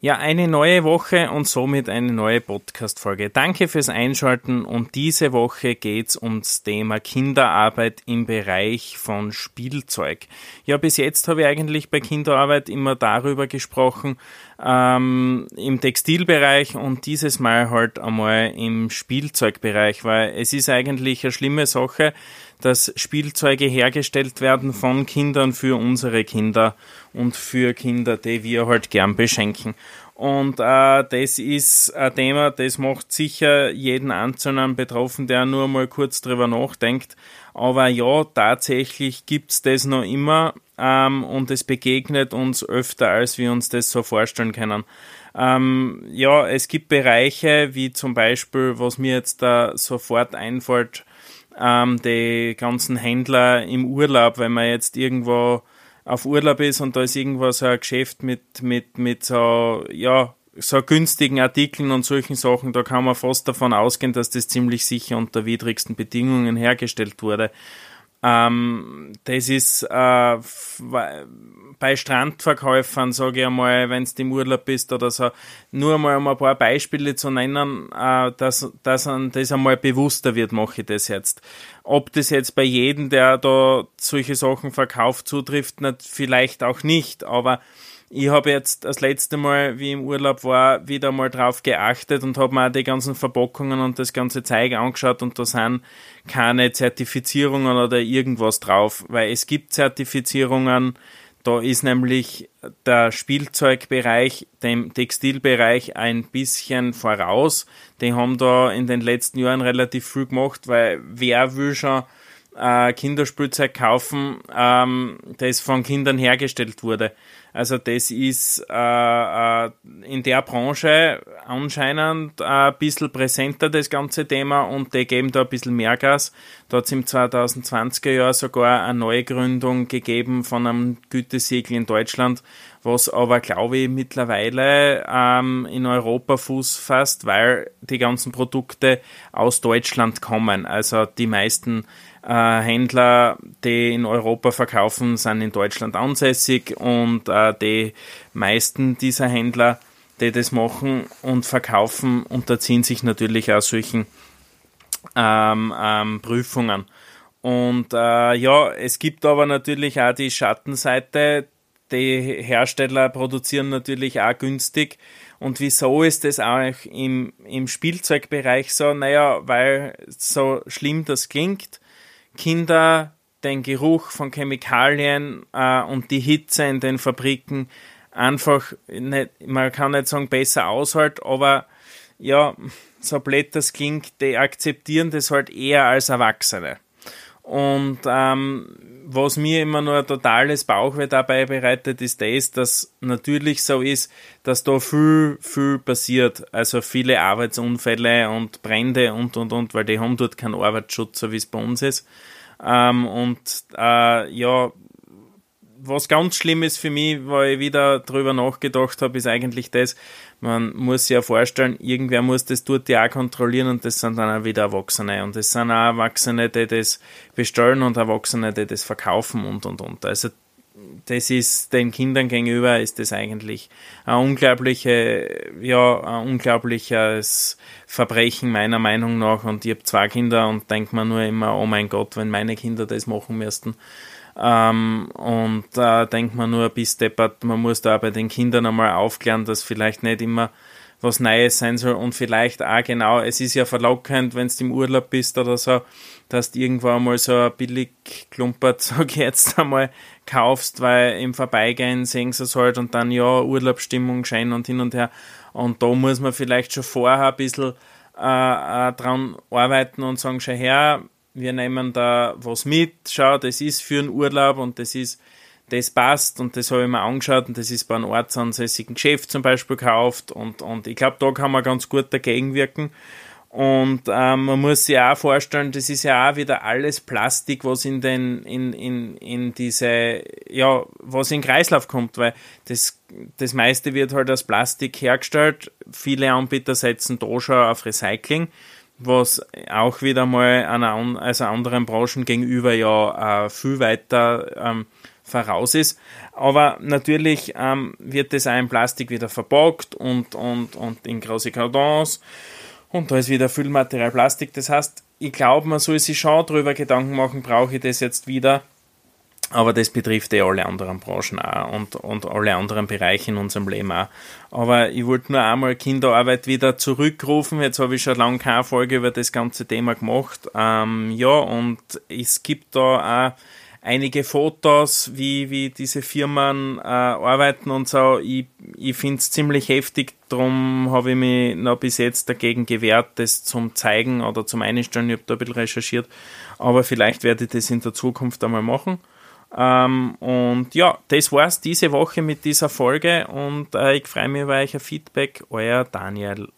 Ja, eine neue Woche und somit eine neue Podcast-Folge. Danke fürs Einschalten und diese Woche geht's ums Thema Kinderarbeit im Bereich von Spielzeug. Ja, bis jetzt habe ich eigentlich bei Kinderarbeit immer darüber gesprochen, ähm, im Textilbereich und dieses Mal halt einmal im Spielzeugbereich, weil es ist eigentlich eine schlimme Sache, dass Spielzeuge hergestellt werden von Kindern für unsere Kinder und für Kinder, die wir halt gern beschenken. Und äh, das ist ein Thema, das macht sicher jeden Einzelnen betroffen, der nur mal kurz drüber nachdenkt. Aber ja, tatsächlich gibt's das noch immer ähm, und es begegnet uns öfter, als wir uns das so vorstellen können. Ähm, ja, es gibt Bereiche, wie zum Beispiel, was mir jetzt da sofort einfällt, ähm, die ganzen Händler im Urlaub, wenn man jetzt irgendwo auf Urlaub ist und da ist irgendwo so ein Geschäft mit, mit, mit so, ja, so günstigen Artikeln und solchen Sachen, da kann man fast davon ausgehen, dass das ziemlich sicher unter widrigsten Bedingungen hergestellt wurde. Ähm, das ist äh, bei Strandverkäufern, sage ich einmal, wenn du im Urlaub bist oder so, nur mal um ein paar Beispiele zu nennen, äh, dass, dass an das einmal bewusster wird, mache ich das jetzt. Ob das jetzt bei jedem, der da solche Sachen verkauft, zutrifft, nicht, vielleicht auch nicht, aber ich habe jetzt das letzte Mal, wie ich im Urlaub war, wieder mal drauf geachtet und habe mir auch die ganzen Verpackungen und das ganze Zeug angeschaut und da sind keine Zertifizierungen oder irgendwas drauf, weil es gibt Zertifizierungen, da ist nämlich der Spielzeugbereich dem Textilbereich ein bisschen voraus. Die haben da in den letzten Jahren relativ viel gemacht, weil wer will schon äh, Kinderspielzeug kaufen, ähm, das von Kindern hergestellt wurde. Also das ist äh, äh, in der Branche anscheinend ein bisschen präsenter, das ganze Thema, und die geben da ein bisschen mehr Gas. Da hat es im 2020er Jahr sogar eine Neugründung gegeben von einem Gütesiegel in Deutschland, was aber, glaube ich, mittlerweile ähm, in Europa Fuß fasst, weil die ganzen Produkte aus Deutschland kommen. Also die meisten äh, Händler, die in Europa verkaufen, sind in Deutschland ansässig und äh, die meisten dieser Händler, die das machen und verkaufen, unterziehen sich natürlich auch solchen ähm, ähm, Prüfungen. Und äh, ja, es gibt aber natürlich auch die Schattenseite. Die Hersteller produzieren natürlich auch günstig. Und wieso ist das auch im, im Spielzeugbereich so? Naja, weil so schlimm das klingt, Kinder den Geruch von Chemikalien äh, und die Hitze in den Fabriken einfach, nicht, man kann nicht sagen besser aushalten, aber ja, so blöd das klingt, die akzeptieren das halt eher als Erwachsene. Und ähm, was mir immer nur ein totales Bauchweh dabei bereitet, ist das, dass natürlich so ist, dass da viel, viel passiert. Also viele Arbeitsunfälle und Brände und, und, und, weil die haben dort keinen Arbeitsschutz, so wie es bei uns ist. Ähm, und äh, ja, was ganz schlimm ist für mich, weil ich wieder drüber nachgedacht habe, ist eigentlich das, man muss sich ja vorstellen, irgendwer muss das dort ja auch kontrollieren und das sind dann auch wieder Erwachsene und es sind auch Erwachsene, die das bestellen und Erwachsene, die das verkaufen und und und. Also das ist den Kindern gegenüber ist das eigentlich ein unglaubliche, ja, ein unglaubliches Verbrechen meiner Meinung nach. Und ich habe zwei Kinder und denke mir nur immer, oh mein Gott, wenn meine Kinder das machen müssten. Ähm, und da äh, denkt man nur, bis deppert, man muss da bei den Kindern einmal aufklären, dass vielleicht nicht immer was Neues sein soll und vielleicht auch genau, es ist ja verlockend, wenn du im Urlaub bist oder so, dass du irgendwann mal so ein billig Klumpert, sag ich jetzt einmal, kaufst, weil im Vorbeigehen sehen sie es halt und dann ja, Urlaubsstimmung scheint und hin und her. Und da muss man vielleicht schon vorher ein bisschen äh, äh, dran arbeiten und sagen, schau her, wir nehmen da was mit, schau, das ist für einen Urlaub und das ist das passt und das habe ich mir angeschaut und das ist bei einem ortsansässigen Geschäft zum Beispiel gekauft und, und ich glaube, da kann man ganz gut dagegen wirken. Und ähm, man muss sich auch vorstellen, das ist ja auch wieder alles Plastik, was in den, in, in, in diese, ja, was in Kreislauf kommt, weil das, das meiste wird halt aus Plastik hergestellt. Viele Anbieter setzen da schon auf Recycling, was auch wieder mal einer, also anderen Branchen gegenüber ja äh, viel weiter ähm, voraus ist. Aber natürlich ähm, wird das auch in Plastik wieder verpackt und, und, und in große Kartons und da ist wieder Füllmaterial Plastik. Das heißt, ich glaube, man soll sich schon darüber Gedanken machen, brauche ich das jetzt wieder? Aber das betrifft eh alle anderen Branchen auch und, und alle anderen Bereiche in unserem Leben auch. Aber ich wollte nur einmal Kinderarbeit wieder zurückrufen. Jetzt habe ich schon lange keine Folge über das ganze Thema gemacht. Ähm, ja, und es gibt da auch einige Fotos, wie, wie diese Firmen äh, arbeiten und so. Ich, ich finde es ziemlich heftig, darum habe ich mich noch bis jetzt dagegen gewehrt, das zum Zeigen oder zum Einstellen. Ich habe da ein bisschen recherchiert, aber vielleicht werde ich das in der Zukunft einmal machen. Ähm, und ja, das war's diese Woche mit dieser Folge und äh, ich freue mich über euer Feedback. Euer Daniel.